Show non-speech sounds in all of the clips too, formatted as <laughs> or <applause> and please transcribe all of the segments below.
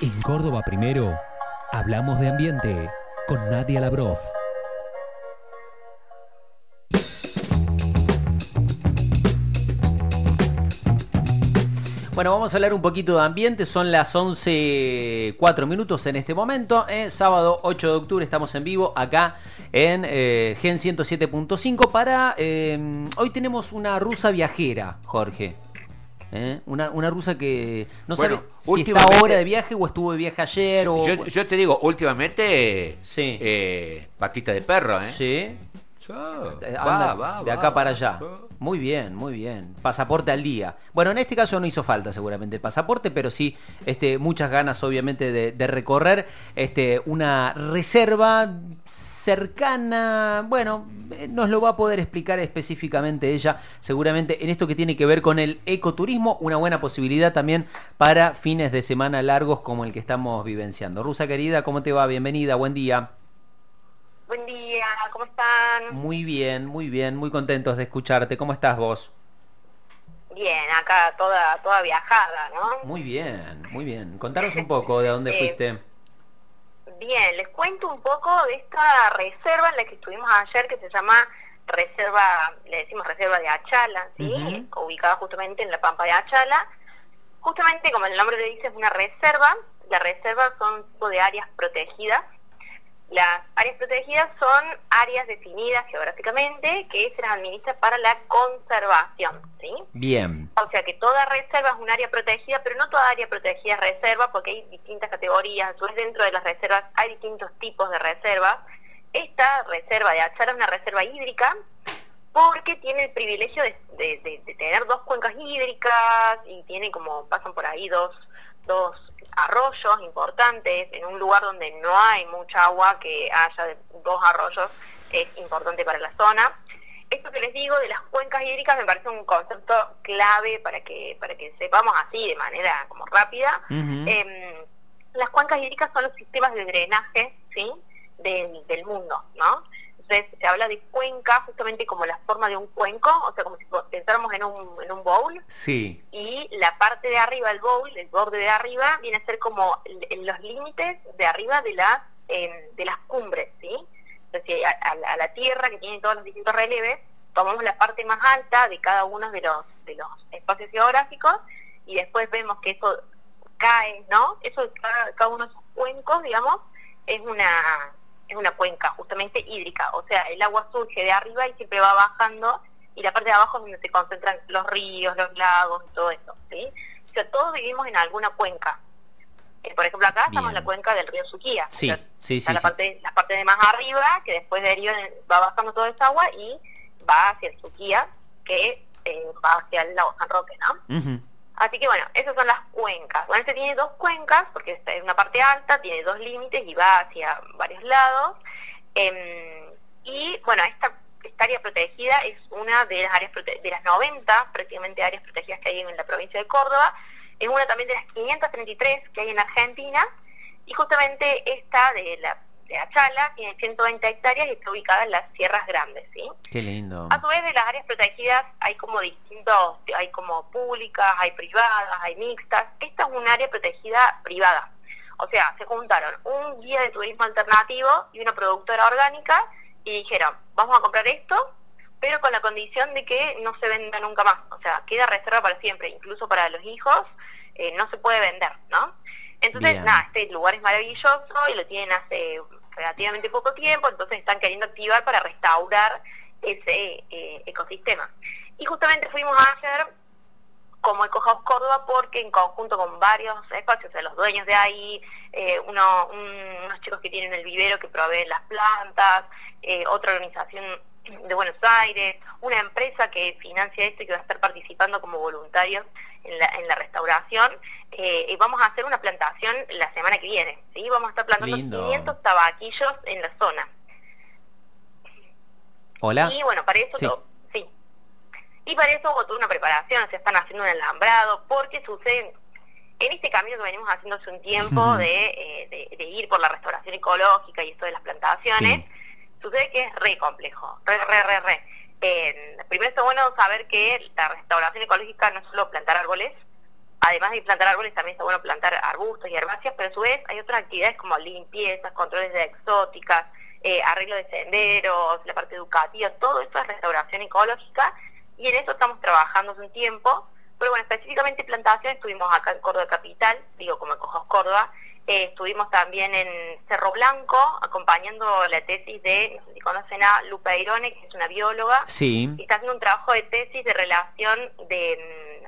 En Córdoba Primero, hablamos de ambiente con Nadia Labrof. Bueno, vamos a hablar un poquito de ambiente. Son las 11, 4 minutos en este momento. ¿eh? Sábado 8 de octubre estamos en vivo acá en eh, Gen 107.5 para... eh, hoy tenemos una rusa viajera, Jorge. ¿Eh? Una, una rusa que no Bueno, sabe si está ahora de viaje o estuvo de viaje ayer o... Yo, yo te digo, últimamente, Sí. eh, patita de perro, ¿eh? Sí. Eh, va, anda va, de va, acá para allá. Muy bien, muy bien. Pasaporte al día. Bueno, en este caso no hizo falta seguramente el pasaporte, pero sí este, muchas ganas obviamente de, de recorrer este, una reserva cercana. Bueno, eh, nos lo va a poder explicar específicamente ella, seguramente en esto que tiene que ver con el ecoturismo, una buena posibilidad también para fines de semana largos como el que estamos vivenciando. Rusa querida, ¿cómo te va? Bienvenida, buen día. Buen día, ¿cómo están? Muy bien, muy bien, muy contentos de escucharte. ¿Cómo estás vos? Bien, acá toda toda viajada, ¿no? Muy bien, muy bien. Contanos un poco de dónde <laughs> fuiste. Bien, les cuento un poco de esta reserva en la que estuvimos ayer que se llama Reserva, le decimos Reserva de Achala, ¿sí? Ubicada justamente en la Pampa de Achala. Justamente como el nombre le dice es una reserva, las reservas son un tipo de áreas protegidas. Las áreas protegidas son áreas definidas geográficamente que se las administra para la conservación, ¿sí? Bien, O sea que toda reserva es un área protegida, pero no toda área protegida es reserva porque hay distintas categorías. A su vez dentro de las reservas hay distintos tipos de reservas. Esta reserva de Achara es una reserva hídrica porque tiene el privilegio de, de- de- de tener dos cuencas hídricas y tiene como pasan por ahí dos, dos arroyos importantes en un lugar donde no hay mucha agua, que haya dos arroyos es importante para la zona. Esto que les digo de las cuencas hídricas me parece un concepto clave para que, para que sepamos así de manera como rápida. Em, las cuencas hídricas son los sistemas de drenaje ¿sí? del mundo, ¿no? Entonces se habla de cuenca justamente como la forma de un cuenco, o sea, como si pensáramos en un, en un bowl, sí, y la parte de arriba del bowl, el borde de arriba, viene a ser como en los límites de arriba de las em, de las cumbres, ¿sí? Entonces a, a la- a la tierra que tiene todos los distintos relieves, tomamos la parte más alta de cada uno de los de los espacios geográficos y después vemos que eso cae, ¿no? Eso cada, cada uno de esos cuencos, digamos, es una es una cuenca justamente hídrica, o sea, el agua surge de arriba y siempre va bajando y la parte de abajo es donde se concentran los ríos, los lagos y todo eso, ¿sí? O sea, todos vivimos en alguna cuenca. Eh, por ejemplo, acá estamos en la cuenca del río Suquía. Sí, O sea, sí, sí, la sí. parte la parte de más arriba, que después deriva, va bajando toda esa agua y va hacia el Suquía, que eh, va hacia el lago San Roque, ¿no? Ujú. Así que bueno, esas son las cuencas. Bueno, este tiene dos cuencas, porque esta es una parte alta, tiene dos límites y va hacia varios lados. Em, y bueno, esta, esta área protegida es una de las áreas de las 90 prácticamente áreas protegidas que hay en la provincia de Córdoba. Es una también de las 533 que hay en Argentina. Y justamente esta de la de Achala tiene 120 hectáreas y está ubicada en las Sierras Grandes, ¿sí? Qué lindo. A su vez de las áreas protegidas hay como distintos, hay como públicas, hay privadas, hay mixtas. Esta es un área protegida privada. O sea, se juntaron un guía de turismo alternativo y una productora orgánica y dijeron, vamos a comprar esto, pero con la condición de que no se venda nunca más. O sea, queda reserva para siempre, incluso para los hijos, eh, no se puede vender, ¿no? Entonces, Bien. nada, este lugar es maravilloso y lo tienen hace relativamente poco tiempo, entonces están queriendo activar para restaurar ese eh, ecosistema. Y justamente fuimos ayer como Ecohouse Córdoba porque en conjunto con varios espacios, o sea, los dueños de ahí, eh, uno- un- unos chicos que tienen el vivero que proveen las plantas, eh, otra organización de Buenos Aires, una empresa que financia esto y que va a estar participando como voluntarios en la, en la restauración, eh, y vamos a hacer una plantación la semana que viene, ¿sí? Vamos a estar plantando Lindo. 500 tabaquillos en la zona. Hola. Y bueno, para eso, Sí. Y para eso hubo toda una preparación, se están haciendo un alambrado, porque sucede, en este camino que venimos haciendo hace un tiempo de, eh, de- de ir por la restauración ecológica y esto de las plantaciones, sucede que es re complejo, re, re, re, re. Eh, primero está bueno saber que la restauración ecológica no es solo plantar árboles, además de plantar árboles, también está bueno plantar arbustos y herbáceas, pero a su vez hay otras actividades como limpiezas, controles de exóticas, eh, arreglo de senderos, la parte educativa, todo esto es restauración ecológica y en eso estamos trabajando hace un tiempo. Pero bueno, específicamente plantación estuvimos acá en Córdoba Capital, digo como en Cojos Córdoba, eh, estuvimos también en Cerro Blanco acompañando la tesis de, no sé si conocen a Lupa Irone, que es una bióloga, Sí. y está haciendo un trabajo de tesis de relación de,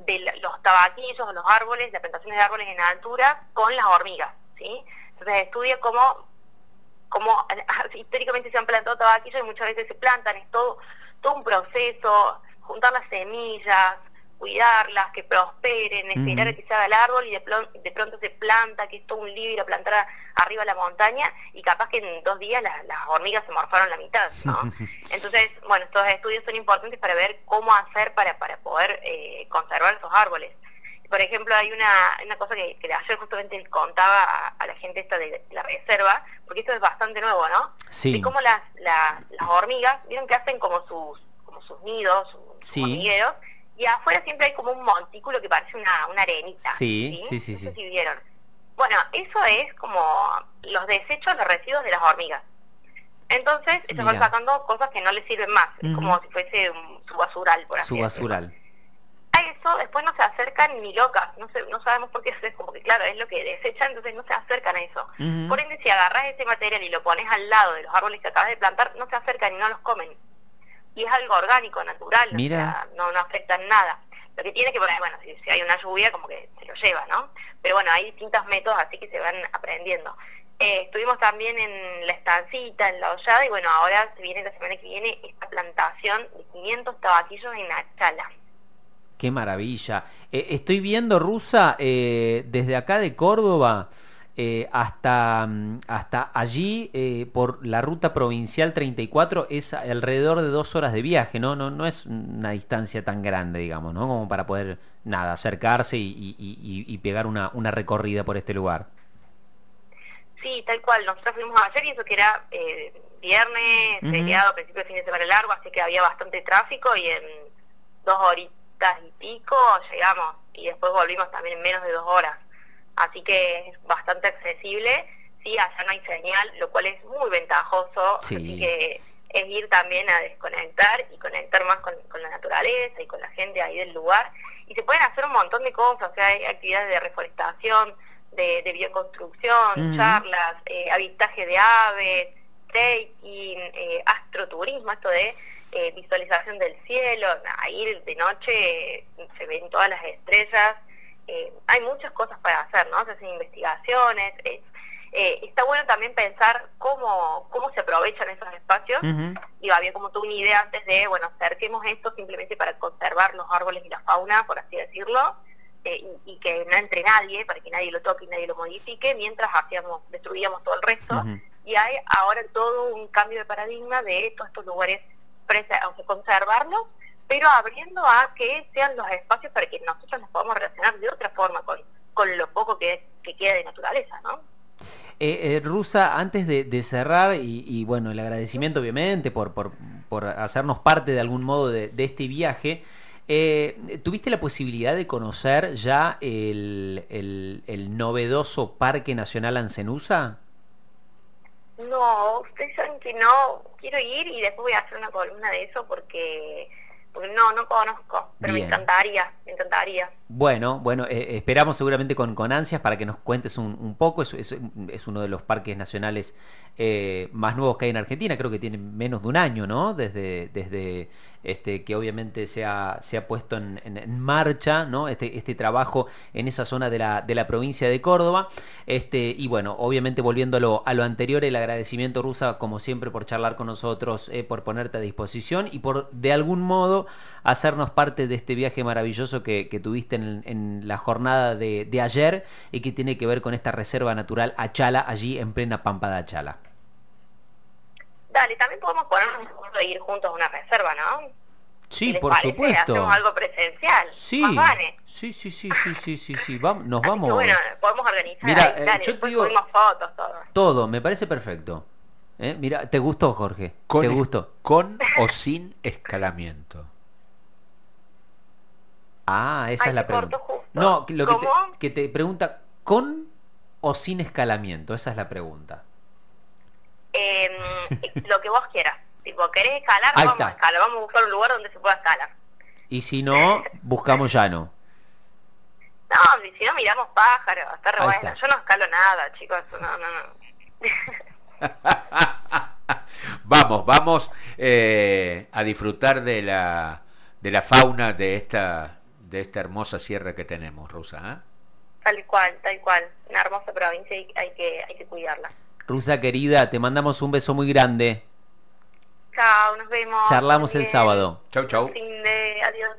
mm, de los tabaquillos, los árboles, las plantaciones de árboles en altura con las hormigas, ¿sí? Entonces estudia cómo, cómo <laughs> históricamente se han plantado tabaquillos y muchas veces se plantan, es todo, todo un proceso, juntar las semillas, cuidarlas, que prosperen, esperar a que se haga el árbol y de, de pronto se planta, que es todo un a plantar a- arriba de la montaña y capaz que en dos días las, las hormigas se morfaron la mitad, ¿no? <laughs> Entonces, bueno, estos estudios son importantes para ver cómo hacer para, para poder eh, conservar esos árboles. Por ejemplo, hay una, una cosa que, que ayer justamente contaba a, a la gente esta de la reserva, porque esto es bastante nuevo, ¿no? Sí. De cómo las, la- las hormigas, vieron que hacen como sus, como sus nidos, sus Sí. hormigueros, y afuera siempre hay como un montículo que parece una, una arenita. Sí, sí, sí, No sé sí. si vieron. Bueno, eso es como los desechos, los residuos de las hormigas. Entonces, ellos van sacando cosas que no les sirven más, es Ujú. como si fuese un- su basural, por así Su basural. A eso después no se acercan ni locas, no, sé, no sabemos por qué, es como que claro, es lo que desechan, entonces no se acercan a eso. Por ende, si agarras ese material y lo pones al lado de los árboles que acabas de plantar, no se acercan y no los comen. Y es algo orgánico, natural, o Mira. sea, no, no afecta en nada. Lo que tiene que bueno, si, si hay una lluvia, como que se lo lleva, ¿no? Pero bueno, hay distintos métodos, así que se van aprendiendo. Eh, estuvimos también en la estancita, en la hollada, y bueno, ahora se viene la semana que viene esta plantación de 500 tabaquillos en Achala. Qué maravilla. Eh, estoy viendo, Rusa, eh, desde acá de Córdoba eh, hasta, mm, hasta allí, eh, por la ruta provincial 34, es alrededor de dos horas de viaje, ¿no? No, no es una distancia tan grande, digamos, ¿no? Como para poder, nada, acercarse y, y- y- y pegar una, una recorrida por este lugar. Sí, tal cual. Nosotros fuimos ayer y eso que era eh, viernes, Ujú. feriado, principio de fin de semana largo, así que había bastante tráfico y en dos horitas y pico llegamos y después volvimos también en menos de dos horas. Así que es bastante accesible. Sí, allá no hay señal, lo cual es muy ventajoso. Sí. Así que es ir también a desconectar y conectar más con, con la naturaleza y con la gente ahí del lugar. Y se pueden hacer un montón de cosas, o sea, hay actividades de reforestación, de, de bioconstrucción, charlas, eh, avistaje de aves, trekking, eh, astroturismo, esto de eh, visualización del cielo, ahí de noche se ven todas las estrellas, eh, hay muchas cosas para hacer, ¿no? Se hacen investigaciones, es- eh, está bueno también pensar cómo, cómo se aprovechan esos espacios, Ujú. y había como tú una idea antes de, bueno, acerquemos esto simplemente para conservar los árboles y la fauna, por así decirlo, eh, y, y que no entre nadie, para que nadie lo toque y nadie lo modifique, mientras hacíamos, destruíamos todo el resto. Y hay ahora todo un cambio de paradigma de todos estos lugares, o sea, conservarlos, pero abriendo a que sean los espacios para que nosotros nos podamos relacionar de otra forma con, con lo poco que, que queda de naturaleza, ¿no? Eh, eh, Rusa, antes de, de cerrar, y, y, bueno, el agradecimiento obviamente por, por, por hacernos parte de algún modo de, de este viaje, eh, ¿tuviste la posibilidad de conocer ya el, el- el novedoso Parque Nacional Ancenusa? No, ustedes saben que no, quiero ir y después voy a hacer una columna de eso porque, porque no, no conozco, pero Bien. me encantaría, me encantaría. Bueno, bueno, eh, esperamos seguramente con, con ansias para que nos cuentes un, un poco. Es, es- es uno de los parques nacionales eh, más nuevos que hay en Argentina. Creo que tiene menos de un año, ¿no? Desde, desde este, que obviamente se ha, se ha puesto en marcha, ¿no? Este, este trabajo en esa zona de la, de la provincia de Córdoba. Este, y bueno, obviamente volviendo a lo, a lo anterior, el agradecimiento, Rusa, como siempre, por charlar con nosotros, eh, por ponerte a disposición y por de algún modo hacernos parte de este viaje maravilloso que, que tuviste en, en la jornada de, de ayer y que tiene que ver con esta reserva natural Achala, allí en plena pampa de Achala. Dale, también podemos ponernos de acuerdo de ir juntos a una reserva, ¿no? Sí, por parece, supuesto. Hacemos algo presencial. Sí, Más vale. sí, sí, sí, sí, sí, sí, sí, vam- nos Así que vamos. bueno, podemos organizar. Mira, ahí, eh, dale, yo te digo- fotos, todo. Todo, me parece perfecto. ¿Eh? Mira, ¿te gustó, Jorge? Con, ¿Te gustó? con o sin escalamiento. Ah, esa Ay, es la pregunta. No, lo que te, que te pregunta, ¿con o sin escalamiento? Esa es la pregunta. Em, lo que vos quieras. Tipo, ¿querés escalar? Ahí vamos está. a escalar. Vamos a buscar un lugar donde se pueda escalar. Y si no, buscamos llano. No, si no miramos pájaros, está re bueno. Yo no escalo nada, chicos. No, no, no. <laughs> vamos, vamos eh, a disfrutar de la, de la fauna de esta, de esta hermosa sierra que tenemos, Rosa. ¿eh? Tal cual, tal cual. Una hermosa provincia y hay que, hay que cuidarla. Rusa querida, te mandamos un beso muy grande. Chao, nos vemos. Charlamos el sábado. Chau, chau. Fin de adiós.